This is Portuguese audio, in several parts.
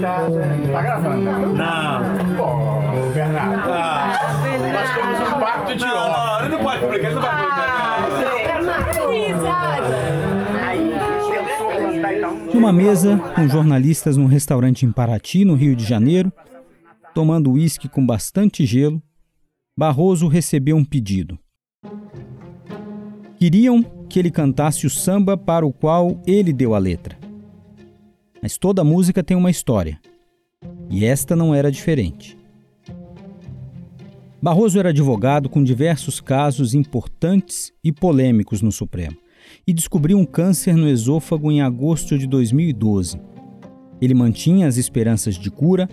Tá gravando? Não. Pô, Bernardo. Ah, Nós temos um pacto de honra. não, não pode publicar, não vai Numa mesa com jornalistas num restaurante em Paraty, no Rio de Janeiro, tomando uísque com bastante gelo, Barroso recebeu um pedido. Queriam que ele cantasse o samba para o qual ele deu a letra. Mas toda música tem uma história. E esta não era diferente. Barroso era advogado com diversos casos importantes e polêmicos no Supremo e descobriu um câncer no esôfago em agosto de 2012. Ele mantinha as esperanças de cura,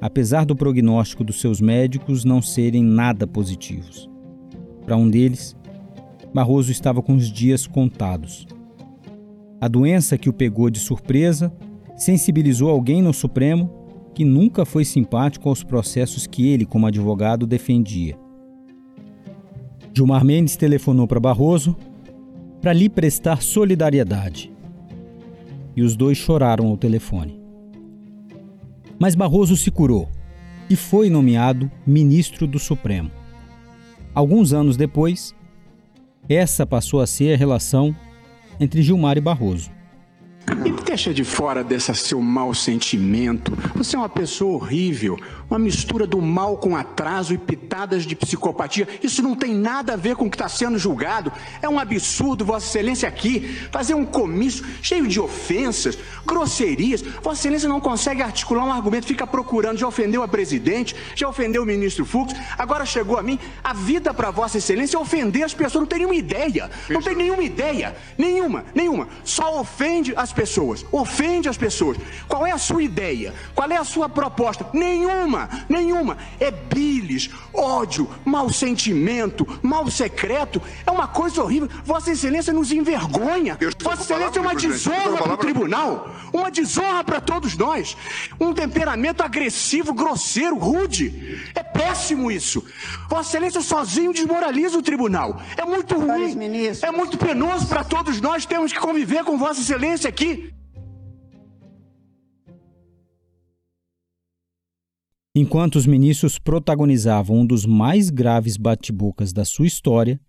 apesar do prognóstico dos seus médicos não serem nada positivos. Para um deles, Barroso estava com os dias contados. A doença que o pegou de surpresa sensibilizou alguém no Supremo que nunca foi simpático aos processos que ele, como advogado, defendia. Gilmar Mendes telefonou para Barroso para lhe prestar solidariedade. E os dois choraram ao telefone. Mas Barroso se curou e foi nomeado ministro do Supremo. Alguns anos depois, essa passou a ser a relação entre Gilmar e Barroso. Deixa de fora desse seu mau sentimento. Você é uma pessoa horrível, uma mistura do mal com atraso e pitadas de psicopatia. Isso não tem nada a ver com o que está sendo julgado. É um absurdo, Vossa Excelência, aqui fazer um comício cheio de ofensas, grosserias. Vossa Excelência não consegue articular um argumento, fica procurando. Já ofendeu a presidente, já ofendeu o ministro Fux, agora chegou a mim. A vida para Vossa Excelência é ofender as pessoas. Não tem nenhuma ideia. Não tem nenhuma ideia. Nenhuma, nenhuma. Só ofende as pessoas. Ofende as pessoas. Qual é a sua ideia? Qual é a sua proposta? Nenhuma, nenhuma. É bilis, ódio, mau sentimento, mal secreto. É uma coisa horrível. Vossa Excelência nos envergonha. Vossa Excelência é uma desonra para o tribunal. Uma desonra para todos nós. Um temperamento agressivo, grosseiro, rude. É péssimo isso. Vossa Excelência sozinho desmoraliza o tribunal. É muito ruim. É muito penoso para todos nós. Temos que conviver com Vossa Excelência aqui. Enquanto os ministros protagonizavam um dos mais graves bate-bocas da sua história,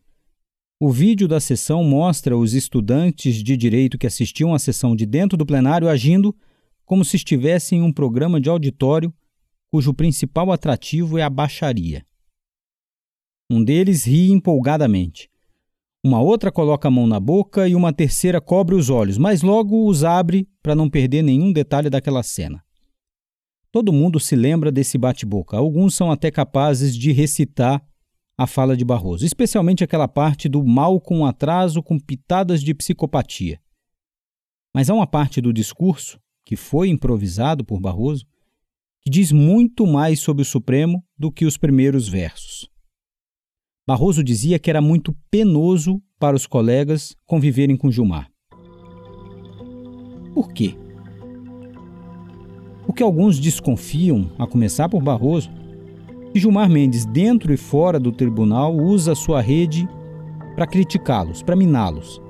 o vídeo da sessão mostra os estudantes de direito que assistiam à sessão de dentro do plenário agindo como se estivessem em um programa de auditório cujo principal atrativo é a baixaria. Um deles ri empolgadamente. Uma outra coloca a mão na boca e uma terceira cobre os olhos, mas logo os abre para não perder nenhum detalhe daquela cena. Todo mundo se lembra desse bate-boca. Alguns são até capazes de recitar a fala de Barroso, especialmente aquela parte do mal com atraso com pitadas de psicopatia. Mas há uma parte do discurso, que foi improvisado por Barroso, que diz muito mais sobre o Supremo do que os primeiros versos. Barroso dizia que era muito penoso para os colegas conviverem com Gilmar. Por quê? O que alguns desconfiam, a começar por Barroso, que Gilmar Mendes, dentro e fora do tribunal, usa sua rede para criticá-los, para miná-los.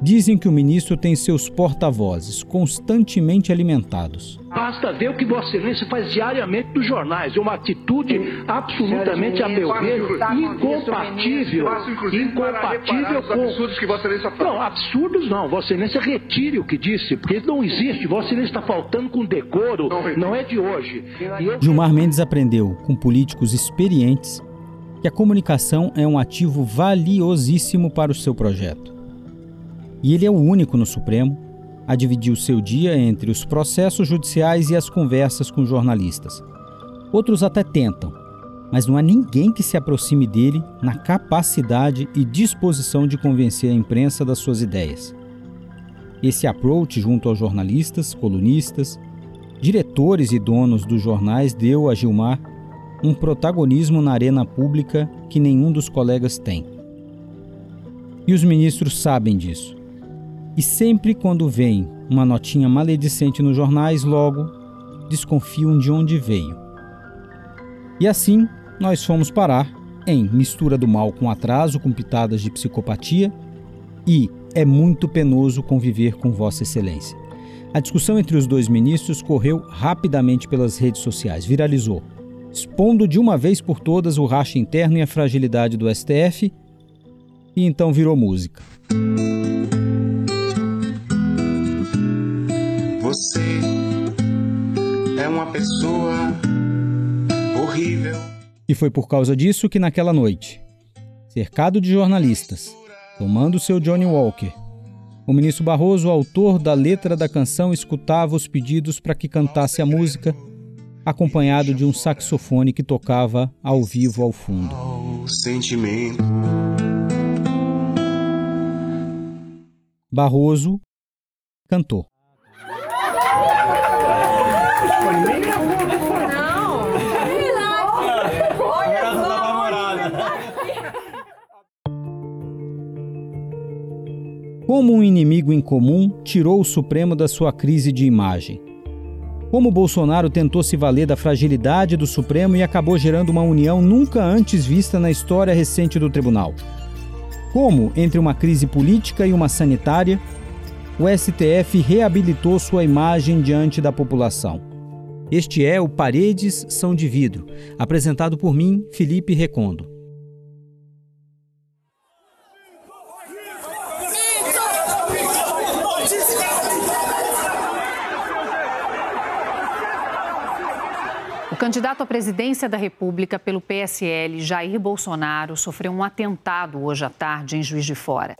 Dizem que o ministro tem seus porta-vozes constantemente alimentados. Basta ver o que Vossa Excelência faz diariamente nos jornais. É uma atitude absolutamente, a meu ver, incompatível. Incompatível com. absurdos que Vossa Excelência fala. Não, absurdos não. Vossa Excelência retire o que disse, porque não existe. Vossa Excelência está faltando com decoro. Não é de hoje. Eu... Gilmar Mendes aprendeu com políticos experientes que a comunicação é um ativo valiosíssimo para o seu projeto. E ele é o único no Supremo a dividir o seu dia entre os processos judiciais e as conversas com jornalistas. Outros até tentam, mas não há ninguém que se aproxime dele na capacidade e disposição de convencer a imprensa das suas ideias. Esse approach junto aos jornalistas, colunistas, diretores e donos dos jornais deu a Gilmar um protagonismo na arena pública que nenhum dos colegas tem. E os ministros sabem disso. E sempre quando vem uma notinha maledicente nos jornais, logo desconfiam de onde veio. E assim nós fomos parar em mistura do mal com atraso, com pitadas de psicopatia e é muito penoso conviver com Vossa Excelência. A discussão entre os dois ministros correu rapidamente pelas redes sociais, viralizou, expondo de uma vez por todas o racha interno e a fragilidade do STF, e então virou música. É uma pessoa horrível. E foi por causa disso que naquela noite, cercado de jornalistas, tomando seu Johnny Walker, o ministro Barroso, autor da letra da canção, escutava os pedidos para que cantasse a música, acompanhado de um saxofone que tocava ao vivo ao fundo. Sentimento. Barroso cantou. Como um inimigo em comum tirou o Supremo da sua crise de imagem. Como Bolsonaro tentou se valer da fragilidade do Supremo e acabou gerando uma união nunca antes vista na história recente do tribunal. Como, entre uma crise política e uma sanitária, o STF reabilitou sua imagem diante da população. Este é o Paredes São de Vidro, apresentado por mim, Felipe Recondo. O candidato à presidência da República pelo PSL, Jair Bolsonaro, sofreu um atentado hoje à tarde em Juiz de Fora.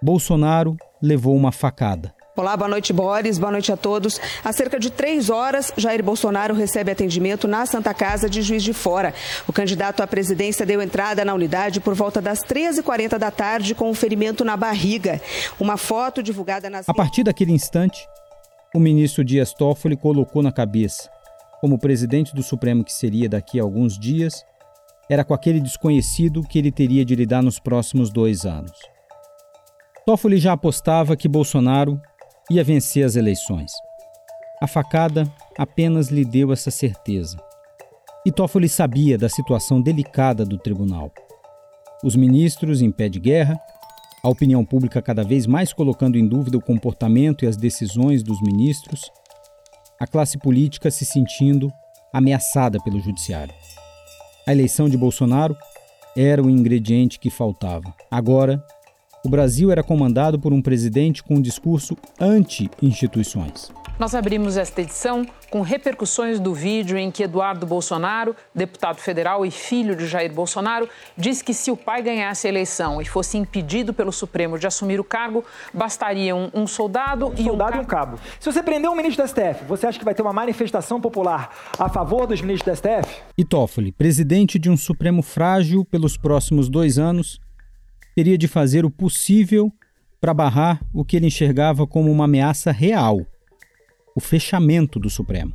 Bolsonaro levou uma facada. Olá, boa noite, Boris. Boa noite a todos. Há cerca de três horas, Jair Bolsonaro recebe atendimento na Santa Casa de Juiz de Fora. O candidato à presidência deu entrada na unidade por volta das 13h40 da tarde com um ferimento na barriga. Uma foto divulgada nas. A partir daquele instante, o ministro Dias Toffoli colocou na cabeça como presidente do Supremo que seria daqui a alguns dias, era com aquele desconhecido que ele teria de lidar nos próximos dois anos. Toffoli já apostava que Bolsonaro ia vencer as eleições. A facada apenas lhe deu essa certeza. E Toffoli sabia da situação delicada do tribunal. Os ministros em pé de guerra, a opinião pública cada vez mais colocando em dúvida o comportamento e as decisões dos ministros, a classe política se sentindo ameaçada pelo judiciário. A eleição de Bolsonaro era o ingrediente que faltava. Agora, o Brasil era comandado por um presidente com um discurso anti-instituições. Nós abrimos esta edição com repercussões do vídeo em que Eduardo Bolsonaro, deputado federal e filho de Jair Bolsonaro, diz que se o pai ganhasse a eleição e fosse impedido pelo Supremo de assumir o cargo, bastariam um soldado, um e soldado um, e um cabo. Se você prender um ministro do STF, você acha que vai ter uma manifestação popular a favor dos ministros do STF? E Toffoli, presidente de um Supremo frágil pelos próximos dois anos, teria de fazer o possível para barrar o que ele enxergava como uma ameaça real o fechamento do Supremo.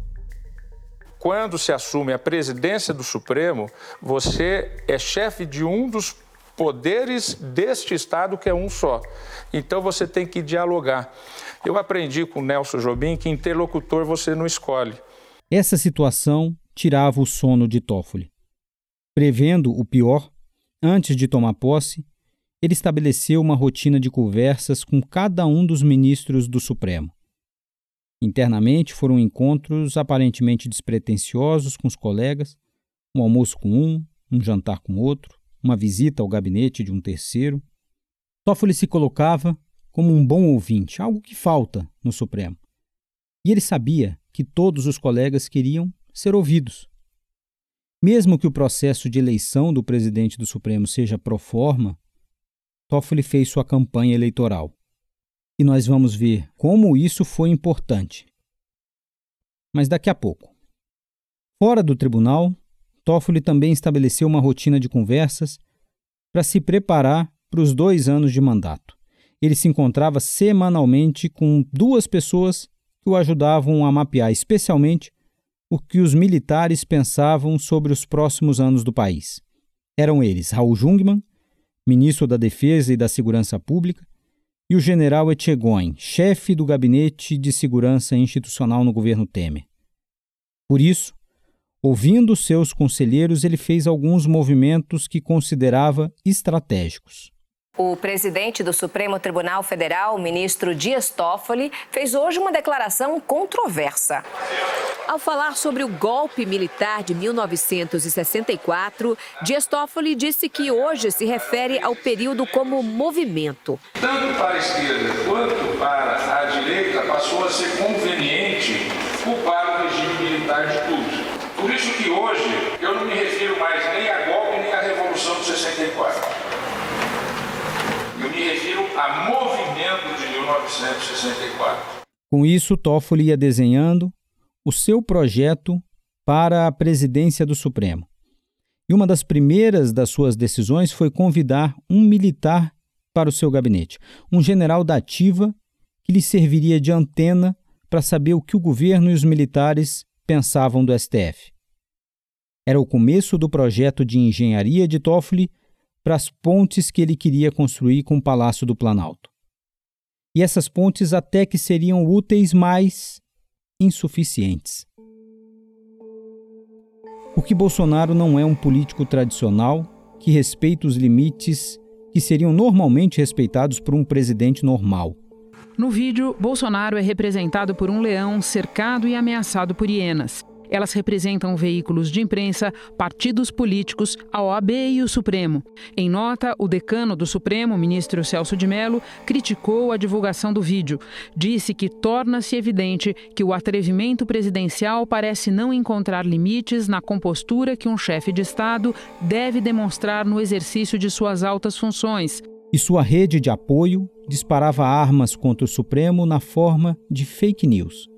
Quando se assume a presidência do Supremo, você é chefe de um dos poderes deste Estado, que é um só. Então você tem que dialogar. Eu aprendi com Nelson Jobim que interlocutor você não escolhe. Essa situação tirava o sono de Toffoli. Prevendo o pior, antes de tomar posse, ele estabeleceu uma rotina de conversas com cada um dos ministros do Supremo. Internamente foram encontros aparentemente despretensiosos com os colegas, um almoço com um, um jantar com outro, uma visita ao gabinete de um terceiro. Toffoli se colocava como um bom ouvinte, algo que falta no Supremo. E ele sabia que todos os colegas queriam ser ouvidos. Mesmo que o processo de eleição do presidente do Supremo seja pro forma, Toffoli fez sua campanha eleitoral e nós vamos ver como isso foi importante. Mas daqui a pouco. Fora do tribunal, Toffoli também estabeleceu uma rotina de conversas para se preparar para os dois anos de mandato. Ele se encontrava semanalmente com duas pessoas que o ajudavam a mapear especialmente o que os militares pensavam sobre os próximos anos do país. Eram eles Raul Jungmann, ministro da Defesa e da Segurança Pública, e o general Etchegoin, chefe do Gabinete de Segurança Institucional no governo Temer. Por isso, ouvindo seus conselheiros, ele fez alguns movimentos que considerava estratégicos. O presidente do Supremo Tribunal Federal, o ministro Dias Toffoli, fez hoje uma declaração controversa. Ao falar sobre o golpe militar de 1964, Dias Toffoli disse que hoje se refere ao período como movimento. Tanto para a esquerda quanto para a direita passou a ser conveniente culpar o regime militar de tudo. Por isso que hoje eu não me refiro mais nem a golpe nem à Revolução de 64 eu me refiro a movimento de 1964. Com isso, Toffoli ia desenhando o seu projeto para a presidência do Supremo. E uma das primeiras das suas decisões foi convidar um militar para o seu gabinete, um general da ativa que lhe serviria de antena para saber o que o governo e os militares pensavam do STF. Era o começo do projeto de engenharia de Toffoli para as pontes que ele queria construir com o Palácio do Planalto. E essas pontes até que seriam úteis, mas insuficientes. Porque Bolsonaro não é um político tradicional que respeita os limites que seriam normalmente respeitados por um presidente normal. No vídeo, Bolsonaro é representado por um leão cercado e ameaçado por hienas. Elas representam veículos de imprensa, partidos políticos, a OAB e o Supremo. Em nota, o decano do Supremo, ministro Celso de Mello, criticou a divulgação do vídeo. Disse que torna-se evidente que o atrevimento presidencial parece não encontrar limites na compostura que um chefe de Estado deve demonstrar no exercício de suas altas funções. E sua rede de apoio disparava armas contra o Supremo na forma de fake news.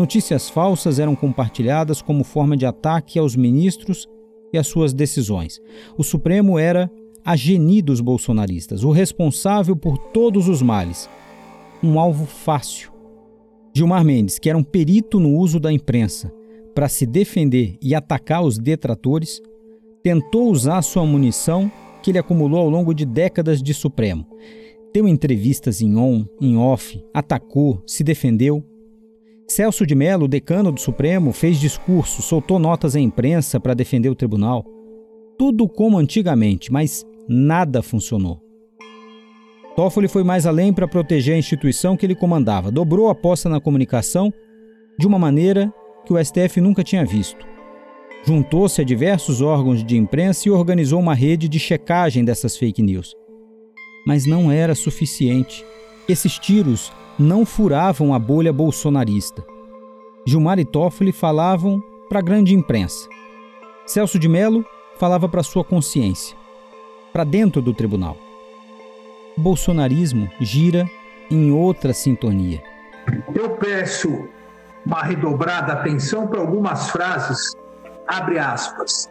Notícias falsas eram compartilhadas como forma de ataque aos ministros e às suas decisões. O Supremo era a geni dos bolsonaristas, o responsável por todos os males. Um alvo fácil. Gilmar Mendes, que era um perito no uso da imprensa para se defender e atacar os detratores, tentou usar sua munição que ele acumulou ao longo de décadas de Supremo. Deu entrevistas em on, em off, atacou, se defendeu, Celso de Mello, decano do Supremo, fez discurso, soltou notas à imprensa para defender o tribunal. Tudo como antigamente, mas nada funcionou. Toffoli foi mais além para proteger a instituição que ele comandava, dobrou a aposta na comunicação de uma maneira que o STF nunca tinha visto. Juntou-se a diversos órgãos de imprensa e organizou uma rede de checagem dessas fake news. Mas não era suficiente. Esses tiros não furavam a bolha bolsonarista. Gilmar e Toffoli falavam para a grande imprensa. Celso de Mello falava para sua consciência, para dentro do tribunal. O bolsonarismo gira em outra sintonia. Eu peço uma redobrada atenção para algumas frases, abre aspas,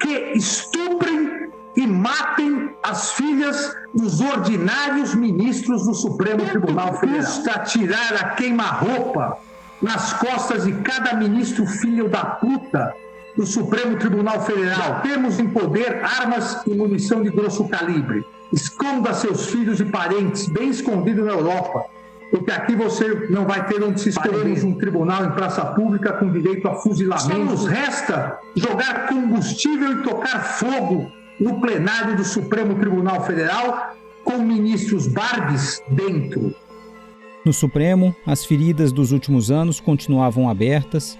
que estuprem e matem as filhas dos ordinários ministros do Supremo Tribunal Federal. Custa tirar a queima-roupa nas costas de cada ministro filho da puta do Supremo Tribunal Federal. Temos em poder armas e munição de grosso calibre. Esconda seus filhos e parentes bem escondidos na Europa. Porque aqui você não vai ter onde se esconder um tribunal em praça pública com direito a fuzilamento. Só nos resta jogar combustível e tocar fogo no plenário do Supremo Tribunal Federal com ministros Bardes dentro. No Supremo, as feridas dos últimos anos continuavam abertas,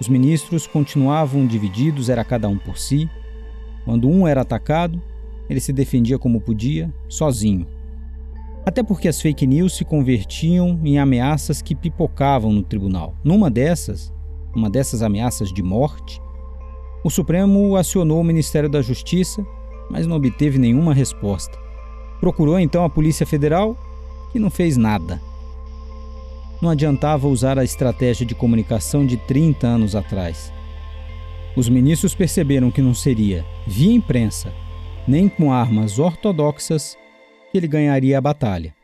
os ministros continuavam divididos, era cada um por si. Quando um era atacado, ele se defendia como podia, sozinho. Até porque as fake news se convertiam em ameaças que pipocavam no tribunal. Numa dessas, uma dessas ameaças de morte, o Supremo acionou o Ministério da Justiça, mas não obteve nenhuma resposta. Procurou então a Polícia Federal, que não fez nada. Não adiantava usar a estratégia de comunicação de 30 anos atrás. Os ministros perceberam que não seria via imprensa, nem com armas ortodoxas, que ele ganharia a batalha.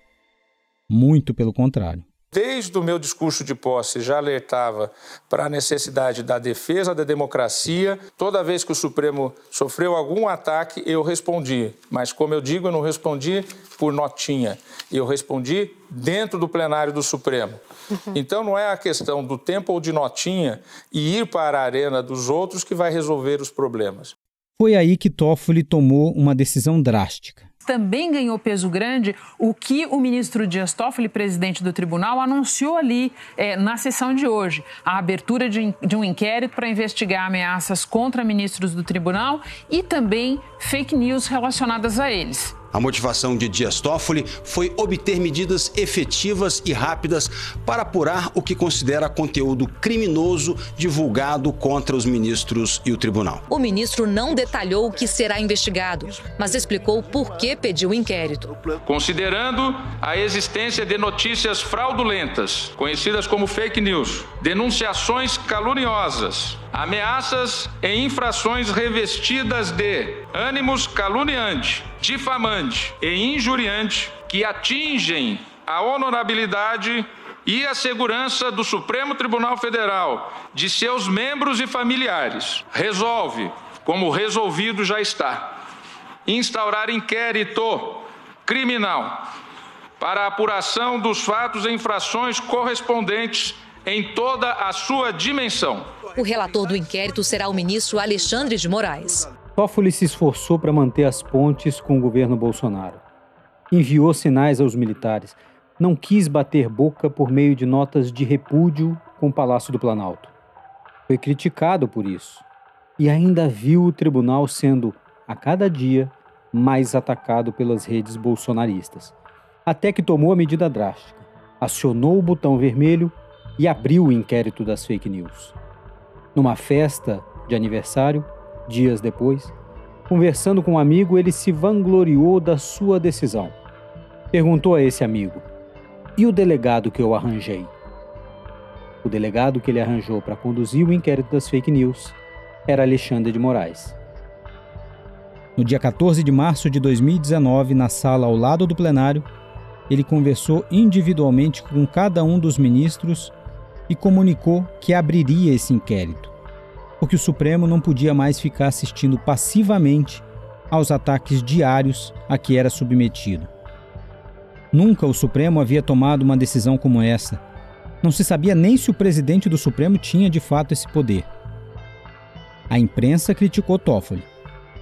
Muito pelo contrário desde o meu discurso de posse, já alertava para a necessidade da defesa da democracia. Toda vez que o Supremo sofreu algum ataque, eu respondi. Mas, como eu digo, eu não respondi por notinha. Eu respondi dentro do plenário do Supremo. Uhum. Então, não é a questão do tempo ou de notinha e ir para a arena dos outros que vai resolver os problemas. Foi aí que Toffoli tomou uma decisão drástica. Também ganhou peso grande o que o ministro Dias Toffoli, presidente do tribunal, anunciou ali é, na sessão de hoje: a abertura de, de um inquérito para investigar ameaças contra ministros do tribunal e também fake news relacionadas a eles. A motivação de Dias Toffoli foi obter medidas efetivas e rápidas para apurar o que considera conteúdo criminoso divulgado contra os ministros e o tribunal. O ministro não detalhou o que será investigado, mas explicou por que pediu o inquérito. Considerando a existência de notícias fraudulentas, conhecidas como fake news, denunciações caluniosas, ameaças e infrações revestidas de ânimos caluniante, difamante e injuriante que atingem a honorabilidade e a segurança do Supremo Tribunal Federal, de seus membros e familiares, resolve, como resolvido já está, instaurar inquérito criminal para apuração dos fatos e infrações correspondentes em toda a sua dimensão. O relator do inquérito será o ministro Alexandre de Moraes. Toffoli se esforçou para manter as pontes com o governo Bolsonaro. Enviou sinais aos militares. Não quis bater boca por meio de notas de repúdio com o Palácio do Planalto. Foi criticado por isso. E ainda viu o tribunal sendo, a cada dia, mais atacado pelas redes bolsonaristas. Até que tomou a medida drástica. Acionou o botão vermelho e abriu o inquérito das fake news. Numa festa de aniversário, Dias depois, conversando com um amigo, ele se vangloriou da sua decisão. Perguntou a esse amigo: E o delegado que eu arranjei? O delegado que ele arranjou para conduzir o inquérito das fake news era Alexandre de Moraes. No dia 14 de março de 2019, na sala ao lado do plenário, ele conversou individualmente com cada um dos ministros e comunicou que abriria esse inquérito porque o Supremo não podia mais ficar assistindo passivamente aos ataques diários a que era submetido. Nunca o Supremo havia tomado uma decisão como essa. Não se sabia nem se o presidente do Supremo tinha de fato esse poder. A imprensa criticou Toffoli.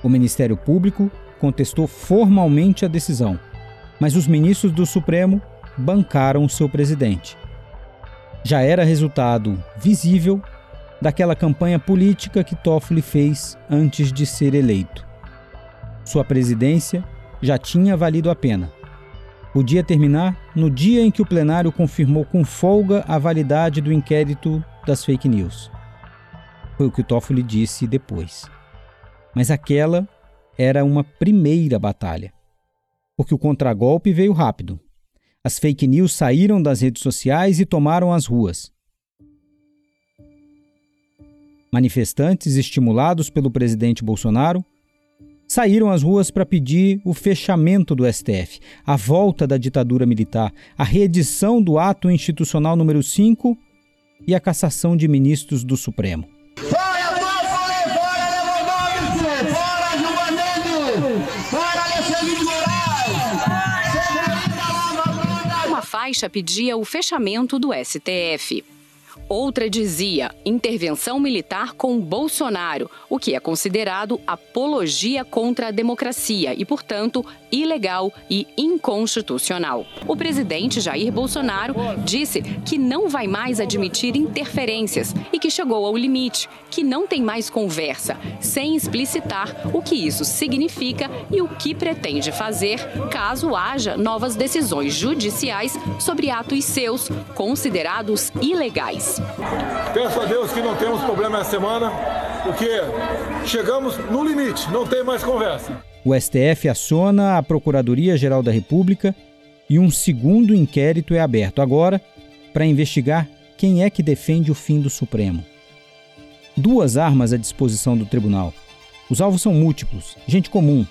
O Ministério Público contestou formalmente a decisão, mas os ministros do Supremo bancaram o seu presidente. Já era resultado visível daquela campanha política que Toffoli fez antes de ser eleito. Sua presidência já tinha valido a pena. Podia terminar no dia em que o plenário confirmou com folga a validade do inquérito das fake news. Foi o que Toffoli disse depois. Mas aquela era uma primeira batalha. Porque o contragolpe veio rápido. As fake news saíram das redes sociais e tomaram as ruas. Manifestantes, estimulados pelo presidente Bolsonaro, saíram às ruas para pedir o fechamento do STF, a volta da ditadura militar, a reedição do ato institucional número 5 e a cassação de ministros do Supremo. Uma faixa pedia o fechamento do STF. Outra dizia intervenção militar com Bolsonaro, o que é considerado apologia contra a democracia e, portanto, ilegal e inconstitucional. O presidente Jair Bolsonaro disse que não vai mais admitir interferências e que chegou ao limite, que não tem mais conversa, sem explicitar o que isso significa e o que pretende fazer caso haja novas decisões judiciais sobre atos seus considerados ilegais. Peço a Deus que não temos problema essa semana, porque chegamos no limite, não tem mais conversa. O STF aciona a Procuradoria-Geral da República e um segundo inquérito é aberto agora para investigar quem é que defende o fim do Supremo. Duas armas à disposição do tribunal. Os alvos são múltiplos, gente comum,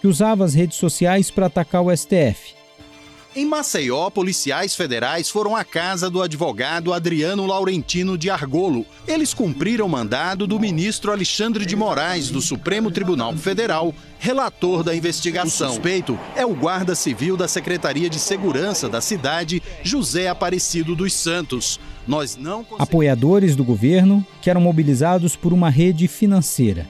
que usava as redes sociais para atacar o STF em Maceió, policiais federais foram à casa do advogado Adriano Laurentino de Argolo. Eles cumpriram mandado do ministro Alexandre de Moraes, do Supremo Tribunal Federal, relator da investigação. O suspeito é o guarda civil da Secretaria de Segurança da cidade, José Aparecido dos Santos. Nós não Apoiadores do governo que eram mobilizados por uma rede financeira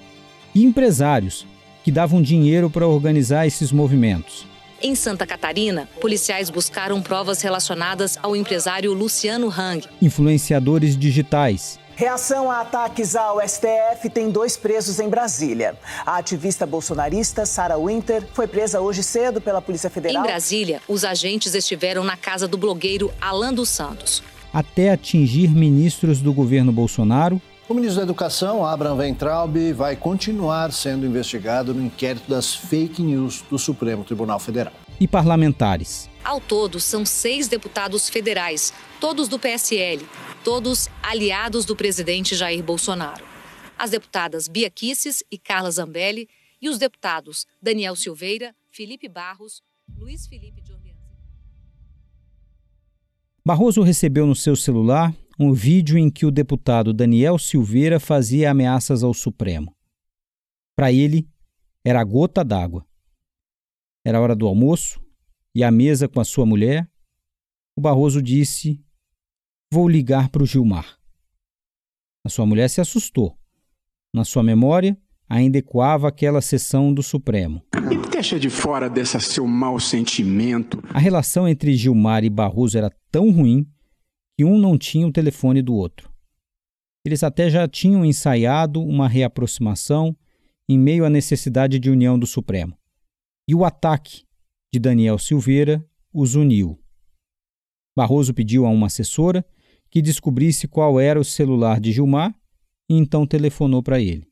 e empresários que davam dinheiro para organizar esses movimentos. Em Santa Catarina, policiais buscaram provas relacionadas ao empresário Luciano Hang. Influenciadores digitais. Reação a ataques ao STF tem dois presos em Brasília. A ativista bolsonarista Sarah Winter foi presa hoje cedo pela Polícia Federal. Em Brasília, os agentes estiveram na casa do blogueiro Alan dos Santos. Até atingir ministros do governo Bolsonaro o ministro da Educação, Abraham Weintraub, vai continuar sendo investigado no inquérito das fake news do Supremo Tribunal Federal. E parlamentares. Ao todo, são seis deputados federais, todos do PSL, todos aliados do presidente Jair Bolsonaro. As deputadas Bia Kisses e Carla Zambelli e os deputados Daniel Silveira, Felipe Barros, Luiz Felipe de Orleans. Barroso recebeu no seu celular um vídeo em que o deputado Daniel Silveira fazia ameaças ao Supremo. Para ele, era a gota d'água. Era hora do almoço e à mesa com a sua mulher, o Barroso disse: Vou ligar para o Gilmar. A sua mulher se assustou. Na sua memória, ainda ecoava aquela sessão do Supremo. E deixa de fora desse seu mau sentimento. A relação entre Gilmar e Barroso era tão ruim que um não tinha o telefone do outro. Eles até já tinham ensaiado uma reaproximação em meio à necessidade de união do Supremo. E o ataque de Daniel Silveira os uniu. Barroso pediu a uma assessora que descobrisse qual era o celular de Gilmar e então telefonou para ele.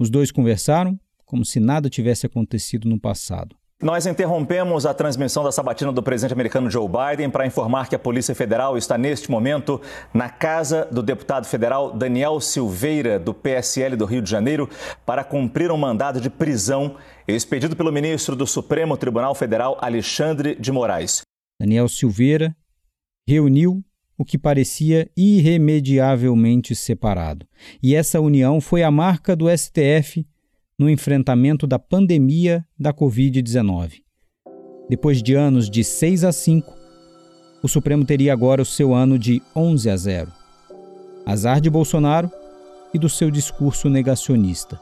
Os dois conversaram como se nada tivesse acontecido no passado. Nós interrompemos a transmissão da sabatina do presidente americano Joe Biden para informar que a Polícia Federal está neste momento na casa do deputado federal Daniel Silveira, do PSL do Rio de Janeiro, para cumprir um mandado de prisão expedido pelo ministro do Supremo Tribunal Federal, Alexandre de Moraes. Daniel Silveira reuniu o que parecia irremediavelmente separado. E essa união foi a marca do STF no enfrentamento da pandemia da Covid-19. Depois de anos de 6 a 5, o Supremo teria agora o seu ano de 11 a 0. Azar de Bolsonaro e do seu discurso negacionista.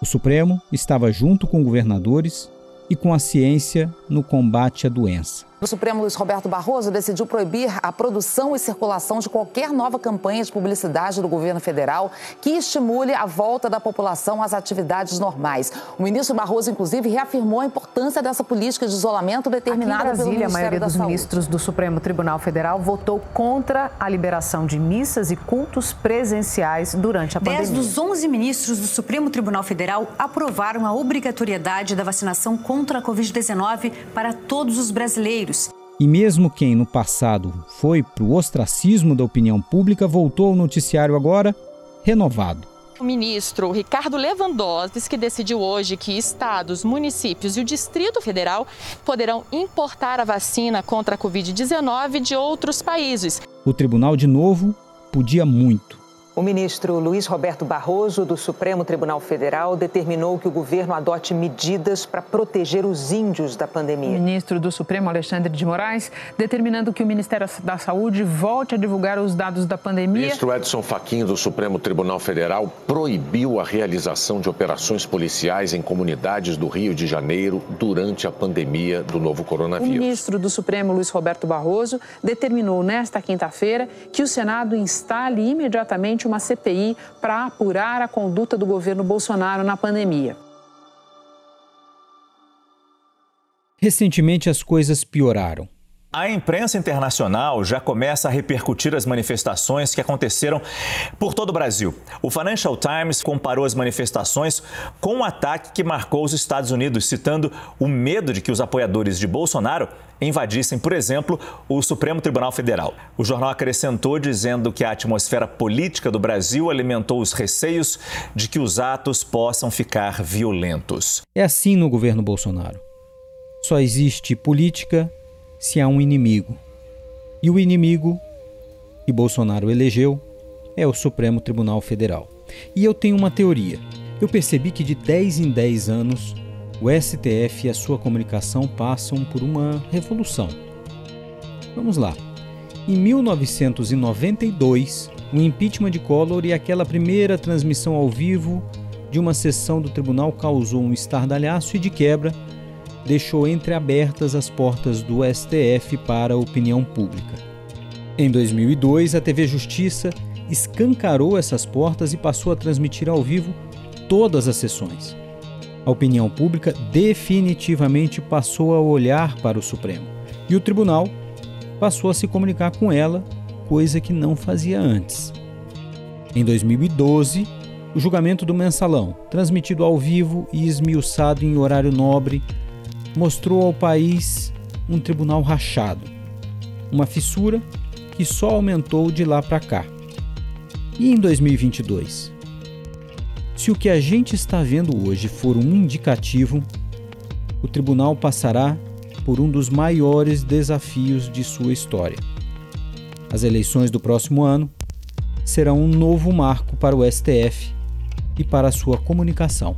O Supremo estava junto com governadores e com a ciência no combate à doença. O Supremo Luiz Roberto Barroso decidiu proibir a produção e circulação de qualquer nova campanha de publicidade do governo federal que estimule a volta da população às atividades normais. O ministro Barroso, inclusive, reafirmou a importância dessa política de isolamento determinada Aqui em Brasília, pelo Ministério a maioria da dos Saúde. ministros do Supremo Tribunal Federal votou contra a liberação de missas e cultos presenciais durante a Dez pandemia. dos 11 ministros do Supremo Tribunal Federal aprovaram a obrigatoriedade da vacinação contra a Covid-19 para todos os brasileiros. E mesmo quem no passado foi para o ostracismo da opinião pública voltou ao noticiário agora renovado. O ministro Ricardo Lewandowski decidiu hoje que estados, municípios e o Distrito Federal poderão importar a vacina contra a Covid-19 de outros países. O tribunal, de novo, podia muito. O ministro Luiz Roberto Barroso, do Supremo Tribunal Federal, determinou que o governo adote medidas para proteger os índios da O pandemia. ministro do Supremo, Alexandre de Moraes, determinando que o Ministério da Saúde volte a divulgar os dados da O pandemia. ministro Edson Fachin do Supremo Tribunal Federal proibiu a realização de operações policiais em comunidades do Rio de Janeiro durante a pandemia do novo O coronavírus. ministro do Supremo, Luiz Roberto Barroso, determinou nesta quinta-feira que o Senado instale imediatamente uma CPI para apurar a conduta do governo Bolsonaro na pandemia. Recentemente as coisas pioraram. A imprensa internacional já começa a repercutir as manifestações que aconteceram por todo o Brasil. O Financial Times comparou as manifestações com um ataque que marcou os Estados Unidos, citando o medo de que os apoiadores de Bolsonaro invadissem, por exemplo, o Supremo Tribunal Federal. O jornal acrescentou dizendo que a atmosfera política do Brasil alimentou os receios de que os atos possam ficar violentos. É assim no governo Bolsonaro. Só existe política se há um inimigo. E o inimigo que Bolsonaro elegeu é o Supremo Tribunal Federal. E eu tenho uma teoria. Eu percebi que de 10 em 10 anos o STF e a sua comunicação passam por uma revolução. Vamos lá. Em 1992, o impeachment de Collor e aquela primeira transmissão ao vivo de uma sessão do tribunal causou um estardalhaço e, de quebra, deixou entreabertas as portas do STF para a opinião pública. Em 2002, a TV Justiça escancarou essas portas e passou a transmitir ao vivo todas as sessões. A opinião pública definitivamente passou a olhar para o Supremo e o tribunal passou a se comunicar com ela, coisa que não fazia antes. Em 2012, o julgamento do mensalão, transmitido ao vivo e esmiuçado em horário nobre, mostrou ao país um tribunal rachado, uma fissura que só aumentou de lá para cá. E em 2022? Se o que a gente está vendo hoje for um indicativo, o tribunal passará por um dos maiores desafios de sua história. As eleições do próximo ano serão um novo marco para o STF e para a sua comunicação.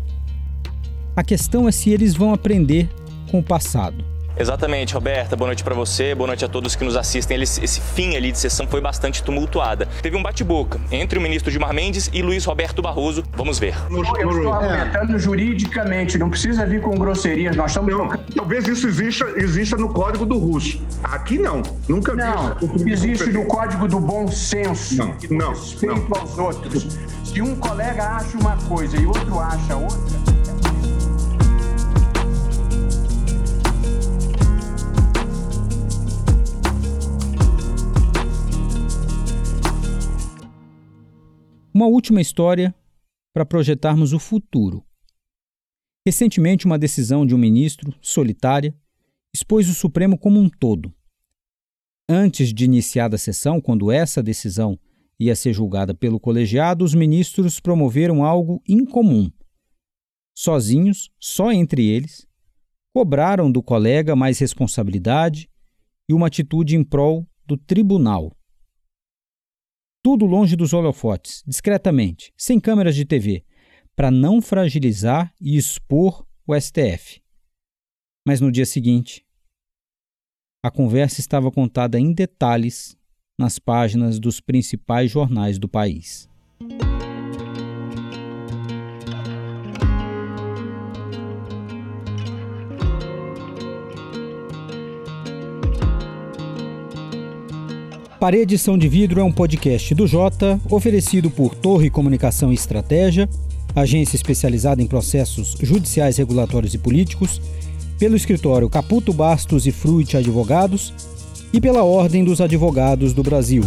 A questão é se eles vão aprender com o passado. Exatamente, Roberta. Boa noite para você, boa noite a todos que nos assistem. Esse fim ali de sessão foi bastante tumultuada. Teve um bate-boca entre o ministro Gilmar Mendes e Luiz Roberto Barroso. Vamos ver. Eu estou argumentando juridicamente, não precisa vir com grosserias. Nós estamos. Não, talvez isso exista, exista no código do russo. Aqui não, nunca não, vi. Existe no código do bom senso. Não, do não. Respeito não. aos outros. Se um colega acha uma coisa e outro acha outra. Uma última história para projetarmos o futuro. Recentemente, uma decisão de um ministro, solitária, expôs o Supremo como um todo. Antes de iniciada a sessão, quando essa decisão ia ser julgada pelo colegiado, os ministros promoveram algo incomum. Sozinhos, só entre eles, cobraram do colega mais responsabilidade e uma atitude em prol do tribunal. Tudo longe dos holofotes, discretamente, sem câmeras de TV, para não fragilizar e expor o STF. Mas no dia seguinte, a conversa estava contada em detalhes nas páginas dos principais jornais do país. Parede Edição de Vidro é um podcast do Jota, oferecido por Torre Comunicação e Estratégia, agência especializada em processos judiciais, regulatórios e políticos, pelo escritório Caputo Bastos e Fruit Advogados e pela Ordem dos Advogados do Brasil.